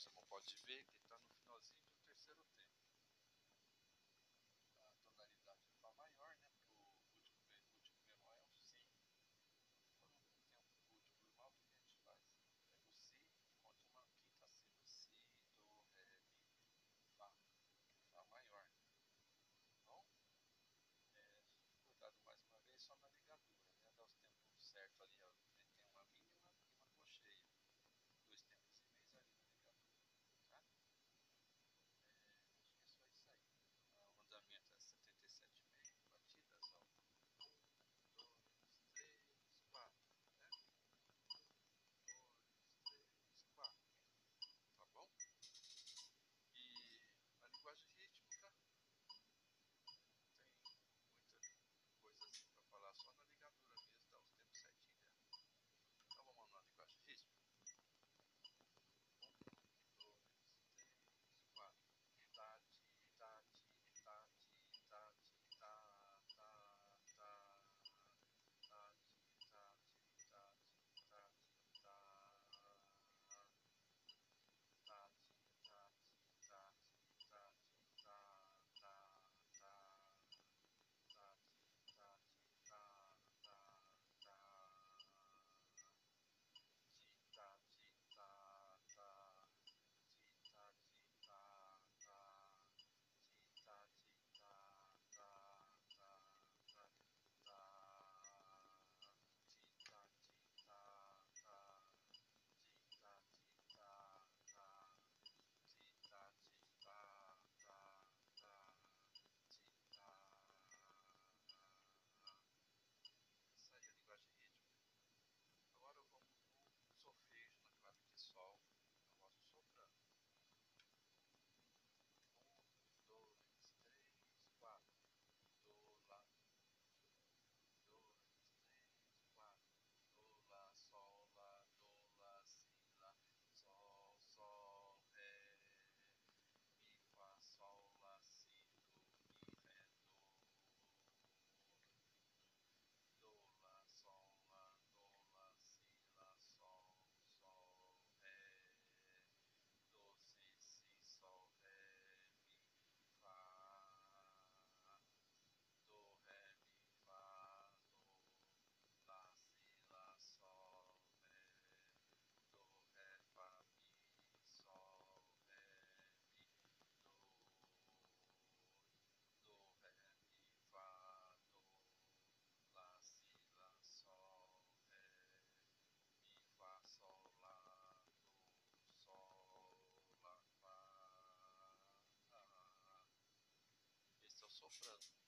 Samu pode ver que está no finalzinho do terceiro tempo. A tonalidade Fá maior, né? Porque o último bemol é um Si. Quando tem um último bemol, o que a gente faz? Assim, é o Si e uma quinta o Si, Do, Ré, Mi, Fá. Fá maior. Então, é, cuidado mais uma vez só na ligadura, né? Dá os tempos certos ali, ó. обратно.